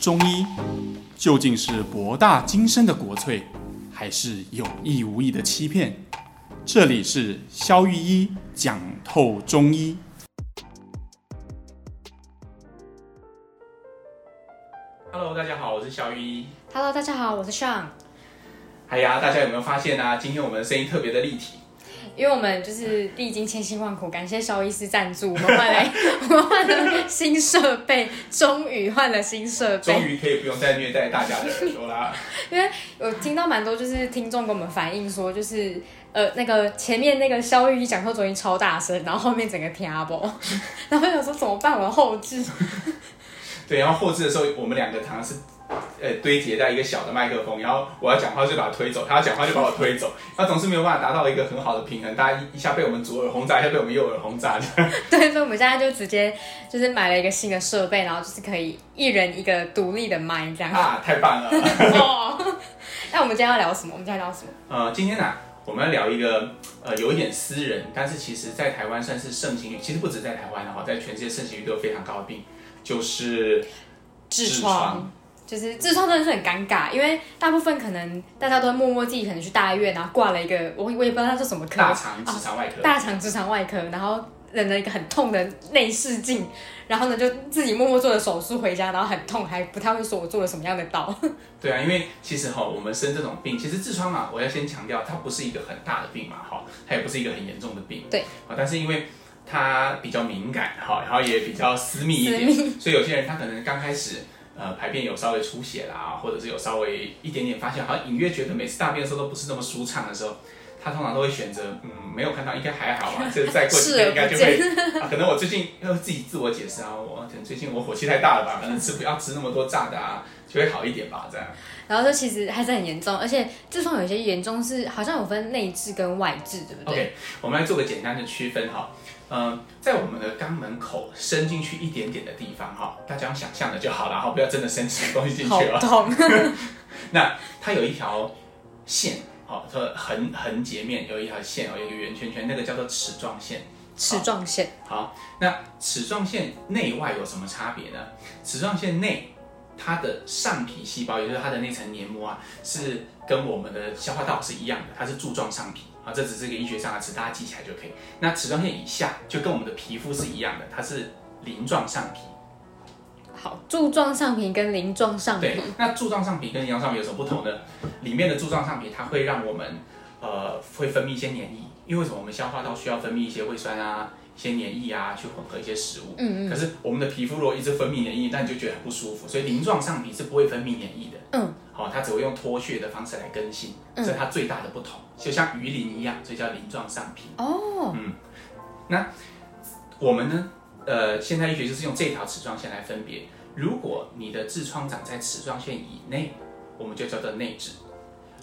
中医究竟是博大精深的国粹，还是有意无意的欺骗？这里是肖玉一讲透中医。Hello，大家好，我是肖玉一。Hello，大家好，我是 Sean。哎呀，大家有没有发现啊？今天我们的声音特别的立体。因为我们就是历经千辛万苦，感谢肖医师赞助，我们换来 我们换了新设备，终于换了新设备，终于可以不用再虐待大家的耳朵啦。因为我听到蛮多就是听众跟我们反映说，就是呃那个前面那个肖玉一讲课中音超大声，然后后面整个听不懂，然后我想说怎么办？我要后置。对，然后后置的时候，我们两个常常是。呃，堆叠在一个小的麦克风，然后我要讲话就把它推走，他要讲话就把我推走，他总是没有办法达到一个很好的平衡，大家一下被我们左耳轰炸，一下被我们右耳轰炸。对，所以我们现在就直接就是买了一个新的设备，然后就是可以一人一个独立的麦这样。啊，太棒了！那我们今天要聊什么？我们今天要聊什么？呃，今天呢、啊，我们要聊一个呃有一点私人，但是其实在台湾算是盛行率，其实不止在台湾，然后在全世界盛行率都有非常高的病，就是痔疮。就是痔疮真的是很尴尬，因为大部分可能大家都会默默自己可能去大医院，然后挂了一个我我也不知道它是什么科，大肠直肠外科，哦、大肠直肠外科，然后忍了一个很痛的内视镜，然后呢就自己默默做了手术回家，然后很痛，还不太会说我做了什么样的刀。对啊，因为其实哈，我们生这种病，其实痔疮啊，我要先强调，它不是一个很大的病嘛，哈，它也不是一个很严重的病，对，啊，但是因为它比较敏感，哈，然后也比较私密一点，所以有些人他可能刚开始。呃，排便有稍微出血啦，或者是有稍微一点点发现，好像隐约觉得每次大便的时候都不是那么舒畅的时候，他通常都会选择，嗯，没有看到，应该还好吧，这再过几天应该就会、啊。可能我最近要自己自我解释啊，我可能最近我火气太大了吧，可能吃不要吃那么多炸的啊，就会好一点吧，这样。然后这其实还是很严重，而且痔疮有些严重是好像有分内痔跟外痔，对不对？OK，我们来做个简单的区分哈。嗯，在我们的肛门口伸进去一点点的地方，哈，大家用想象的就好了，哈，不要真的伸什么东西进去了。那它有一条线，好，它横横截面有一条线哦，有一个圆圈圈，那个叫做齿状线。齿状线。好，那齿状线内外有什么差别呢？齿状线内，它的上皮细胞，也就是它的那层黏膜啊，是跟我们的消化道是一样的，它是柱状上皮。啊，这只是一个医学上的词，大家记起来就可以。那齿状线以下就跟我们的皮肤是一样的，它是鳞状上皮。好，柱状上皮跟鳞状上皮。对，那柱状上皮跟鳞状上皮有什么不同呢？里面的柱状上皮它会让我们呃会分泌一些黏液，因为什么？我们消化道需要分泌一些胃酸啊。一些黏液啊，去混合一些食物。嗯嗯。可是我们的皮肤如果一直分泌黏液，那你就觉得很不舒服。所以鳞状上皮是不会分泌黏液的。嗯。好、哦，它只会用脱屑的方式来更新，这是它最大的不同。就像鱼鳞一样，所以叫鳞状上皮。哦。嗯。那我们呢？呃，现代医学就是用这条齿状线来分别。如果你的痔疮长在齿状线以内，我们就叫做内痔。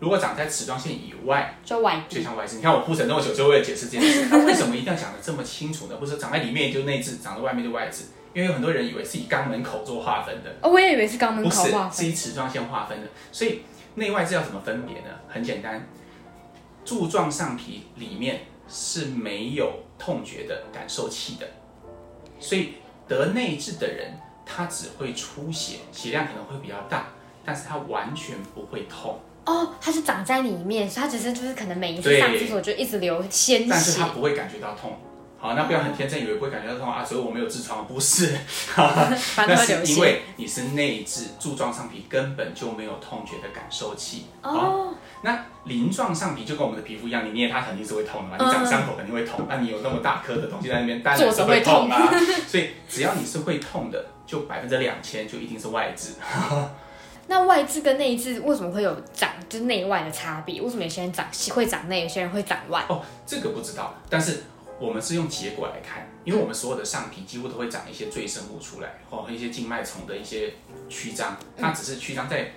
如果长在齿状线以外，就外，就像外痔。你看我铺陈那么久，就为了解释这件事。那为什么一定要讲的这么清楚呢？不是长在里面就内痔，长在外面就外痔？因为有很多人以为是以肛门口做划分的。哦，我也以为是肛门口划分。不是，是以齿状线划分的。所以内外是要怎么分别呢？很简单，柱状上皮里面是没有痛觉的感受器的，所以得内痔的人，他只会出血，血量可能会比较大，但是他完全不会痛。哦，它是长在里面，所以它只是就是可能每一次上厕所就一直流鲜血，但是他不会感觉到痛。好，那不要很天真以为不会感觉到痛啊，所以我没有痔疮，不是，那是因为你是内痔，柱状上皮根本就没有痛觉的感受器。哦，那鳞状上皮就跟我们的皮肤一样，你捏它肯定是会痛的嘛，你长伤口肯定会痛，那、嗯、你有那么大颗的东西在那边，当然是会痛啊。所以只要你是会痛的，就百分之两千就一定是外痔。那外痔跟内痔为什么会有长就是内外的差别？为什么有些人长会长内，有些人会长外？哦，这个不知道。但是我们是用结果来看，因为我们所有的上皮几乎都会长一些赘生物出来，或、哦、一些静脉丛的一些曲张，它只是曲张在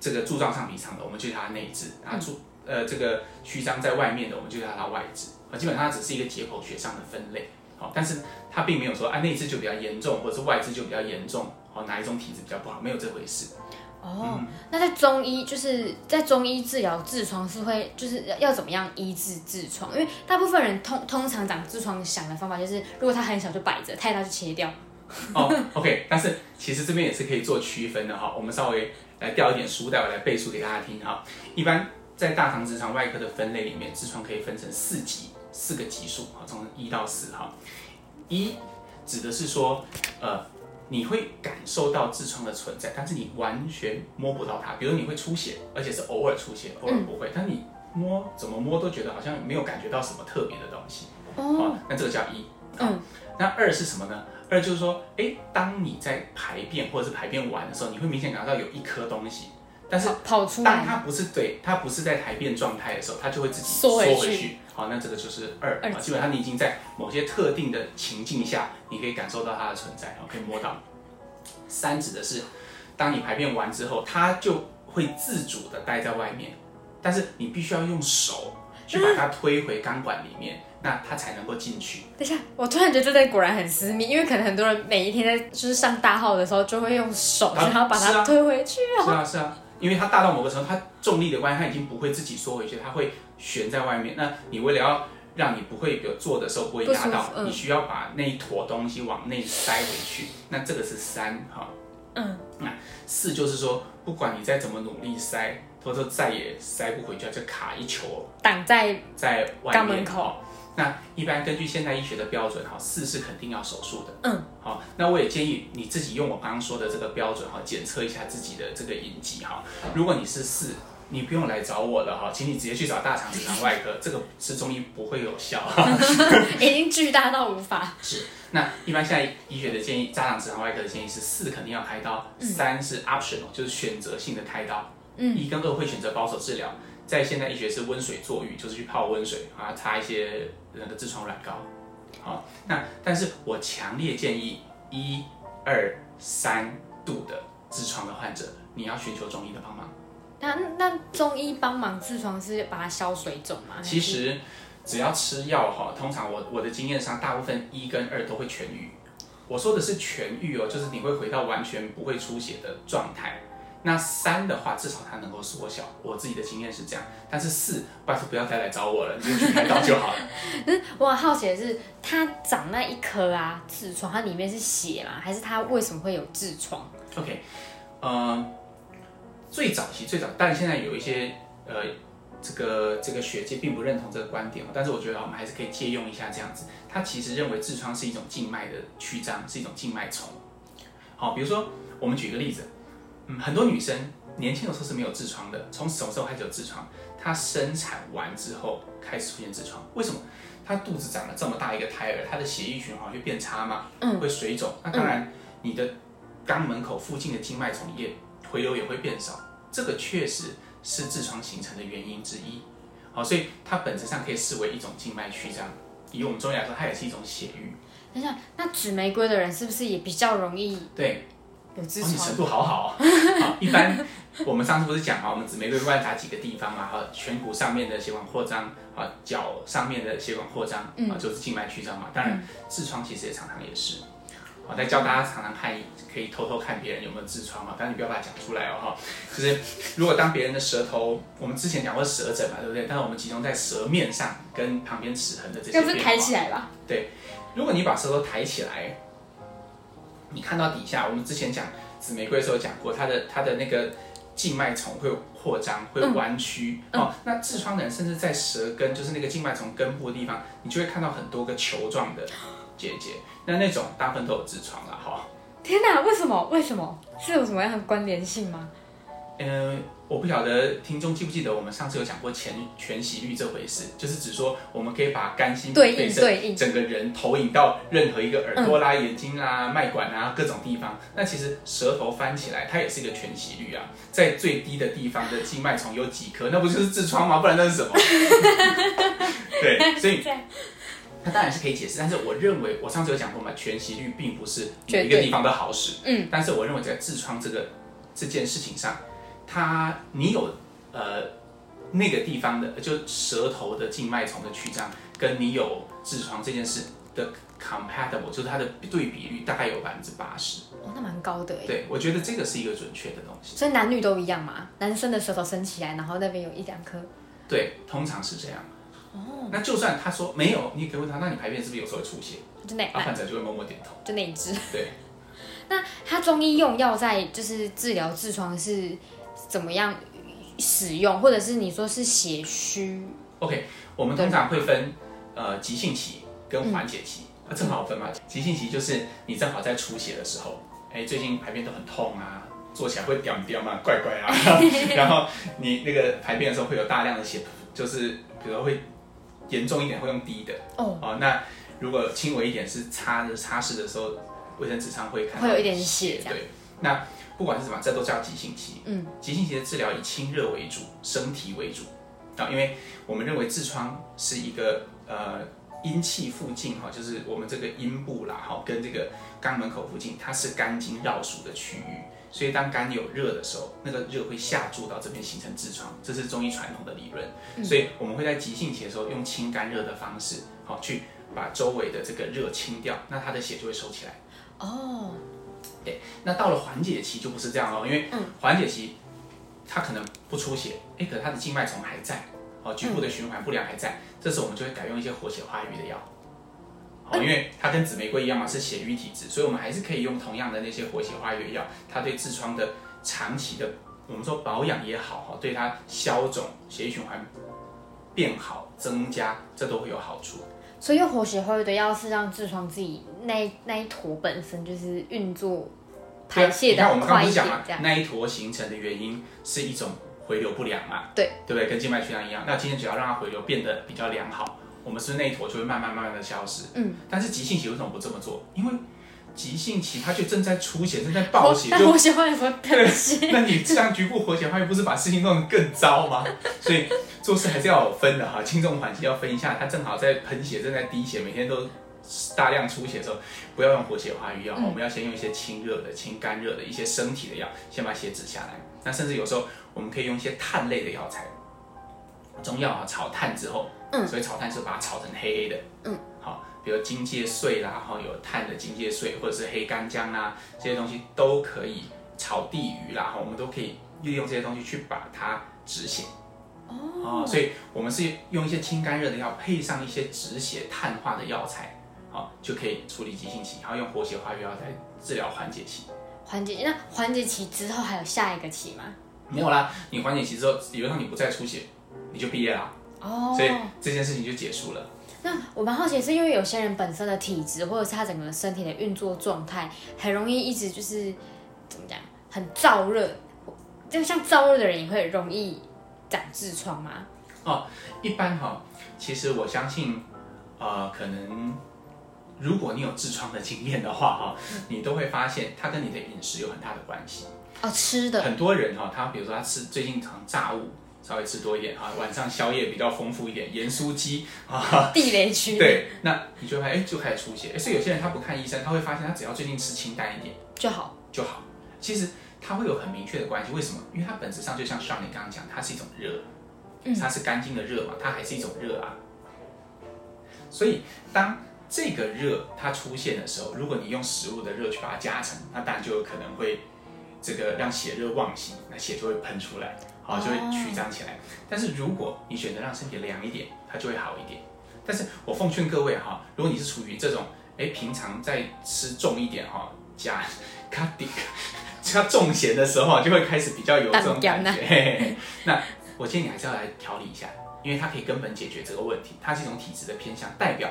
这个柱状上皮上的，我们就叫它内痔；啊柱呃这个曲张在外面的，我们就叫它外痔。啊，基本上它只是一个解剖学上的分类。好、哦，但是它并没有说啊内痔就比较严重，或者是外痔就比较严重，哦哪一种体质比较不好，没有这回事。哦，那在中医就是在中医治疗痔疮是会就是要怎么样医治痔疮？因为大部分人通通常长痔疮想的方法就是，如果它很小就摆着，太大就切掉。哦，OK，但是其实这边也是可以做区分的哈。我们稍微来调一点书带我来背书给大家听哈。一般在大肠直肠外科的分类里面，痔疮可以分成四级，四个级数哈，从一到四哈。一指的是说，呃，你会感受到痔疮的存在，但是你完全摸不到它。比如你会出血，而且是偶尔出血，偶尔不会，嗯、但你摸怎么摸都觉得好像没有感觉到什么特别的东西。哦，那这个叫一。嗯。那二是什么呢？二就是说，哎，当你在排便或者是排便完的时候，你会明显感到有一颗东西，但是跑出来，当它不是对，它不是在排便状态的时候，它就会自己缩回去。好，那这个就是二。啊基本上你已经在某些特定的情境下，你可以感受到它的存在，然后可以摸到。三指的是，当你排便完之后，它就会自主的待在外面，但是你必须要用手去把它推回钢管里面。嗯那它才能够进去。等一下，我突然觉得这个果然很私密，因为可能很多人每一天在就是上大号的时候，就会用手然后把它推回去。是啊，是啊，因为它大到某个程度，它重力的关系，它已经不会自己缩回去，它会悬在外面。那你为了要让你不会有坐的时候不会压到，嗯、你需要把那一坨东西往内塞回去。那这个是三哈。嗯。那四就是说，不管你再怎么努力塞，它都再也塞不回去，就卡一球挡在在肛门口。那一般根据现代医学的标准，哈，四是肯定要手术的。嗯，好，那我也建议你自己用我刚刚说的这个标准，哈，检测一下自己的这个隐疾，哈。如果你是四，你不用来找我了，哈，请你直接去找大肠直肠外科，这个是中医不会有效，已经巨大到无法。是，那一般现在医学的建议，大肠直肠外科的建议是四肯定要开刀，三是 optional，就是选择性的开刀，嗯，一跟二会选择保守治疗。在现代医学是温水坐浴，就是去泡温水啊，擦一些那个痔疮软膏。好，那但是我强烈建议一、二、三度的痔疮的患者，你要寻求中医的帮忙。那那中医帮忙痔疮是把它消水肿吗？其实只要吃药哈，通常我我的经验上，大部分一跟二都会痊愈。我说的是痊愈哦，就是你会回到完全不会出血的状态。那三的话，至少它能够缩小。我自己的经验是这样，但是四，拜托不要再来找我了，你就去开刀就好了。是我很好奇的是，它长那一颗啊痔疮，它里面是血吗？还是它为什么会有痔疮？OK，呃，最早期最早，但现在有一些呃，这个这个学界并不认同这个观点，但是我觉得我们还是可以借用一下这样子。他其实认为痔疮是一种静脉的曲张，是一种静脉丛。好，比如说我们举个例子。嗯，很多女生年轻的时候是没有痔疮的，从什么时候开始有痔疮？她生产完之后开始出现痔疮。为什么？她肚子长了这么大一个胎儿，她的血液循环会变差嘛？嗯，会水肿。那当然，你的肛门口附近的静脉丛也回流也会变少。这个确实是痔疮形成的原因之一。好，所以它本质上可以视为一种静脉曲张。以我们中医来说，它也是一种血瘀。等一下，那紫玫瑰的人是不是也比较容易？对。哦、你程度好好，好，一般我们上次不是讲啊，我们指玫瑰观察几个地方嘛，哈，颧骨上面的血管扩张，啊，脚上面的血管扩张，啊，就是静脉曲张嘛。当然，痔疮其实也常常也是，我，在教大家常常看，可以偷偷看别人有没有痔疮啊，但是你不要把它讲出来哦，哈。就是如果当别人的舌头，我们之前讲过舌诊嘛，对不对？但是我们集中在舌面上跟旁边齿痕的这些，要不是抬起来吧？对，如果你把舌头抬起来。你看到底下，我们之前讲紫玫瑰的时候讲过，它的它的那个静脉丛会扩张，会弯曲、嗯、哦。那痔疮的人甚至在舌根，就是那个静脉丛根部的地方，你就会看到很多个球状的结节。那那种大部分都有痔疮了哈。天哪，为什么？为什么？是有什么样的关联性吗？嗯、呃。我不晓得听众记不记得，我们上次有讲过全全息率这回事，就是指说我们可以把肝心对应对应整个人投影到任何一个耳朵啦、眼睛啦、脉管啊各种地方。那其实舌头翻起来，它也是一个全息率啊，在最低的地方的静脉丛有几颗，那不就是痔疮吗？不然那是什么？对，所以 它当然是可以解释。但是我认为，我上次有讲过嘛，全息率并不是每一个地方都好使。嗯，但是我认为在痔疮这个这件事情上。它，你有呃那个地方的，就舌头的静脉丛的曲张，跟你有痔疮这件事的 compatible，就是它的对比率大概有百分之八十。哦，那蛮高的哎。对，我觉得这个是一个准确的东西。所以男女都一样嘛？男生的舌头伸起来，然后那边有一两颗。对，通常是这样。哦，那就算他说没有，你也可以问他，那你排便是不是有时候会出血？就那，啊，患者就会默默点头，就那一支。对。那他中医用药在就是治疗痔疮是怎么样使用，或者是你说是血虚？OK，我们通常会分呃急性期跟缓解期，那、嗯啊、正好分嘛。急性期就是你正好在出血的时候，哎，最近排便都很痛啊，坐起来会掉掉嘛，怪怪啊。然后你那个排便的时候会有大量的血，就是比如说会严重一点会用滴的哦。哦，那如果轻微一点是擦的擦拭的时候。卫生纸上会看到会有一点血，对。那不管是什么，这都叫急性期。嗯，急性期的治疗以清热为主，生提为主。啊，因为我们认为痔疮是一个呃阴气附近哈，就是我们这个阴部啦哈，跟这个肛门口附近，它是肝经绕属的区域。所以当肝有热的时候，那个热会下注到这边形成痔疮，这是中医传统的理论。嗯、所以我们会在急性期的时候用清肝热的方式，好去把周围的这个热清掉，那它的血就会收起来。哦，对，那到了缓解期就不是这样哦，因为缓解期，它可能不出血，哎，可是它的静脉丛还在，哦，局部的循环不良还在，这时候我们就会改用一些活血化瘀的药，哦，因为它跟紫玫瑰一样嘛，是血瘀体质，所以我们还是可以用同样的那些活血化瘀的药，它对痔疮的长期的，我们说保养也好哈，对它消肿、血液循环变好、增加，这都会有好处。所以用活血化瘀的药是让痔疮自己那那一坨本身就是运作排泄的快我们刚刚不是讲嘛，那一坨形成的原因是一种回流不良嘛？对，对不对？跟静脉曲张一样。那今天只要让它回流变得比较良好，我们是那一坨就会慢慢慢慢的消失？嗯。但是急性期为什么不这么做？因为急性期它就正在出血，正在暴血，就活血化瘀不会喷血。那你这样局部活血化瘀不是把事情弄得更糟吗？所以做事还是要有分的哈，轻重缓急要分一下。它正好在喷血，正在滴血，每天都大量出血的时候，不要用活血化瘀药，嗯、我们要先用一些清热的、清肝热的一些生提的药，先把血止下来。那甚至有时候我们可以用一些炭类的药材，中药啊炒炭之后，嗯，所以炒炭是把它炒成黑黑的，嗯，好。比如荆芥碎啦，然后有炭的荆芥碎，或者是黑干姜啦，这些东西都可以炒地鱼啦，哈，我们都可以利用这些东西去把它止血。哦，所以我们是用一些清肝热的药，配上一些止血碳化的药材，好，就可以处理急性期，然后用活血化瘀药来治疗缓解期。缓解，那缓解期之后还有下一个期吗？没有啦，你缓解期之后，理论上你不再出血，你就毕业啦。哦，所以这件事情就结束了。那我蛮好奇，是因为有些人本身的体质，或者是他整个身体的运作状态，很容易一直就是怎么讲，很燥热，就像燥热的人也会容易长痔疮吗？哦，一般哈，其实我相信，呃，可能如果你有痔疮的经验的话哈，你都会发现它跟你的饮食有很大的关系。哦，吃的。很多人哈，他比如说他吃最近常炸物。稍微吃多一点啊，晚上宵夜比较丰富一点，盐酥鸡啊，地雷区。对，那你就会哎，就开始出血。所以有些人他不看医生，他会发现他只要最近吃清淡一点就好就好。其实它会有很明确的关系，为什么？因为它本质上就像上你刚刚讲，它是一种热，它是肝经的热嘛，它还是一种热啊。所以当这个热它出现的时候，如果你用食物的热去把它加成，那当然就有可能会这个让血热旺行，那血就会喷出来。啊，就会曲张起来。但是如果你选择让身体凉一点，它就会好一点。但是我奉劝各位哈，如果你是处于这种，哎，平常在吃重一点哈，加卡迪加重咸的时候，就会开始比较有这种感觉。嘿嘿嘿，那我建议你还是要来调理一下，因为它可以根本解决这个问题。它是一种体质的偏向，代表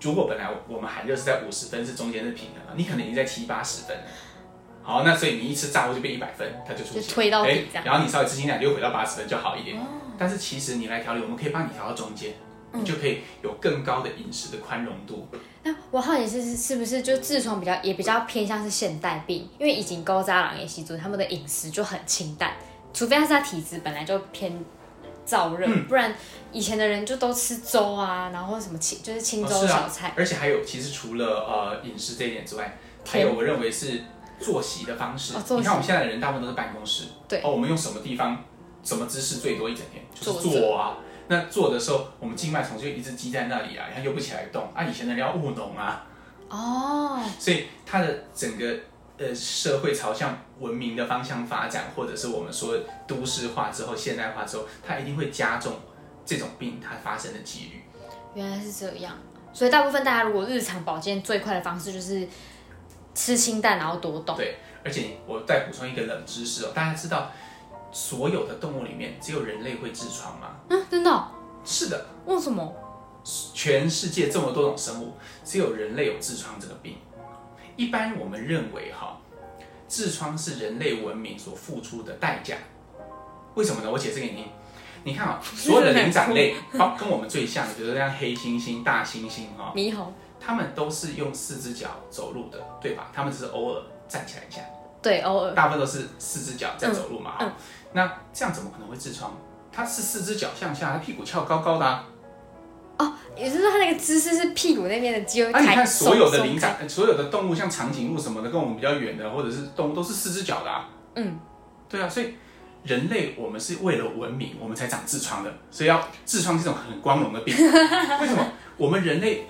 如果本来我们寒热是在五十分，是中间是平衡，你可能已经在七八十分了。好，那所以你一吃炸物就变一百分，它就出现，推到底这样。然后你稍微吃清淡，就回到八十分就好一点。哦、但是其实你来调理，我们可以帮你调到中间，嗯、你就可以有更高的饮食的宽容度。那我好奇是是不是就痔疮比较也比较偏向是现代病，因为以前古早人也习惯他们的饮食就很清淡，除非他是他体质本来就偏燥热，嗯、不然以前的人就都吃粥啊，然后什么清就是清粥小菜。哦啊、而且还有，其实除了呃饮食这一点之外，还有我认为是。作息的方式，哦、你看我们现在的人大部分都是办公室，对哦，我们用什么地方，什么姿势最多一整天？就是坐啊。着那坐的时候，我们静脉丛就一直积在那里啊，它又不起来动啊。以前的人要务农啊，哦，所以它的整个呃社会朝向文明的方向发展，或者是我们说都市化之后、现代化之后，它一定会加重这种病它发生的几率。原来是这样，所以大部分大家如果日常保健最快的方式就是吃清淡，然后多动。对，而且我再补充一个冷知识哦，大家知道所有的动物里面只有人类会痔疮吗？嗯，真的哦？是的。为什么？全世界这么多种生物，只有人类有痔疮这个病。一般我们认为哈，痔疮是人类文明所付出的代价。为什么呢？我解释给你听。你看啊，所有的灵长类，包跟我们最像的，比如说像黑猩猩、大猩猩哈、猕猴，他们都是用四只脚走路的，对吧？他们只是偶尔站起来一下，对，偶尔，大部分都是四只脚在走路嘛。嗯嗯、那这样怎么可能会痔疮？他是四只脚向下，他屁股翘高高的啊。哦，也就是说，它那个姿势是屁股那边的肌肉。啊，你看所有的灵长，所有的动物，像长颈鹿什么的，跟我们比较远的，或者是动物，都是四只脚的啊。嗯，对啊，所以。人类，我们是为了文明，我们才长痔疮的，所以要痔疮这种很光荣的病。为什么？我们人类，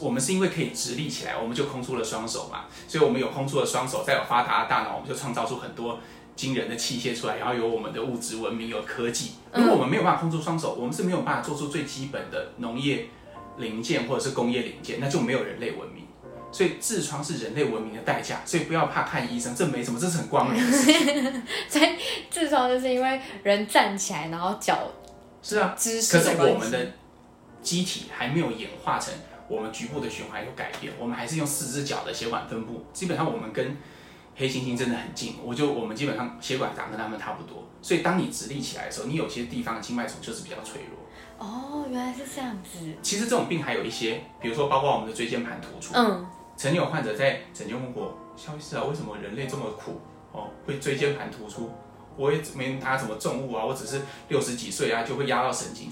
我们是因为可以直立起来，我们就空出了双手嘛，所以我们有空出了双手，再有发达的大脑，我们就创造出很多惊人的器械出来，然后有我们的物质文明，有科技。如果我们没有办法空出双手，我们是没有办法做出最基本的农业零件或者是工业零件，那就没有人类文明。所以痔疮是人类文明的代价，所以不要怕看医生，这没什么，这是很光荣的 事情。所以痔疮就是因为人站起来，然后脚是啊，姿势。可是我们的机体还没有演化成我们局部的循环有改变，我们还是用四只脚的血管分布。基本上我们跟黑猩猩真的很近，我就我们基本上血管长跟他们差不多。所以当你直立起来的时候，你有些地方的静脉丛就是比较脆弱。哦，原来是这样子。其实这种病还有一些，比如说包括我们的椎间盘突出。嗯。曾经有患者在诊间问过肖医师啊，为什么人类这么苦哦，会椎间盘突出？我也没拿什么重物啊，我只是六十几岁啊，就会压到神经。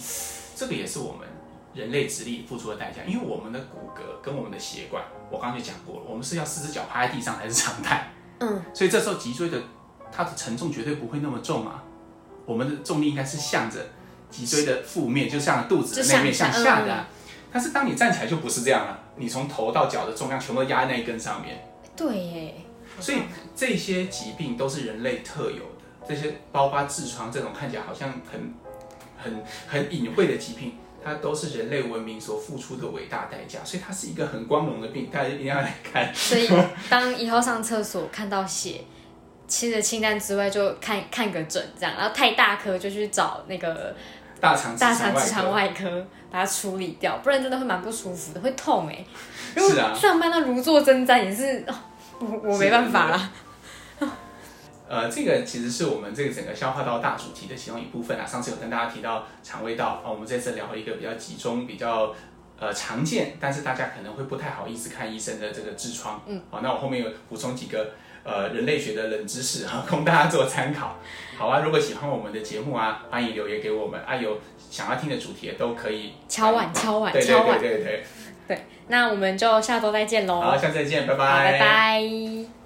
这个也是我们人类直立付出的代价，因为我们的骨骼跟我们的血管，我刚才就讲过了，我们是要四只脚趴在地上才是常态。嗯，所以这时候脊椎的它的承重绝对不会那么重啊，我们的重力应该是向着脊椎的负面，就像肚子的那面向下的啊。但是当你站起来就不是这样了，你从头到脚的重量全部都压在那一根上面。对耶，所以这些疾病都是人类特有的，这些包括痔疮这种看起来好像很很很隐晦的疾病，它都是人类文明所付出的伟大代价，所以它是一个很光荣的病，大家一定要来看。所以当以后上厕所看到血，吃的清淡之外，就看看个诊这样，然后太大颗就去找那个。大肠大肠直肠外科把它处理掉，不然真的会蛮不舒服的，会痛哎。如果上班那如坐针毡也是，我我没办法啦。呃，这个其实是我们这个整个消化道大主题的其中一部分啊。上次有跟大家提到肠胃道啊，我们这次聊一个比较集中、比较呃常见，但是大家可能会不太好意思看医生的这个痔疮。嗯，好，那我后面有补充几个。呃，人类学的冷知识哈，供大家做参考。好啊，如果喜欢我们的节目啊，欢迎留言给我们啊，有想要听的主题也都可以敲碗敲碗敲碗，对对对对对。对，那我们就下周再见喽。好，下次再见，拜拜，拜拜。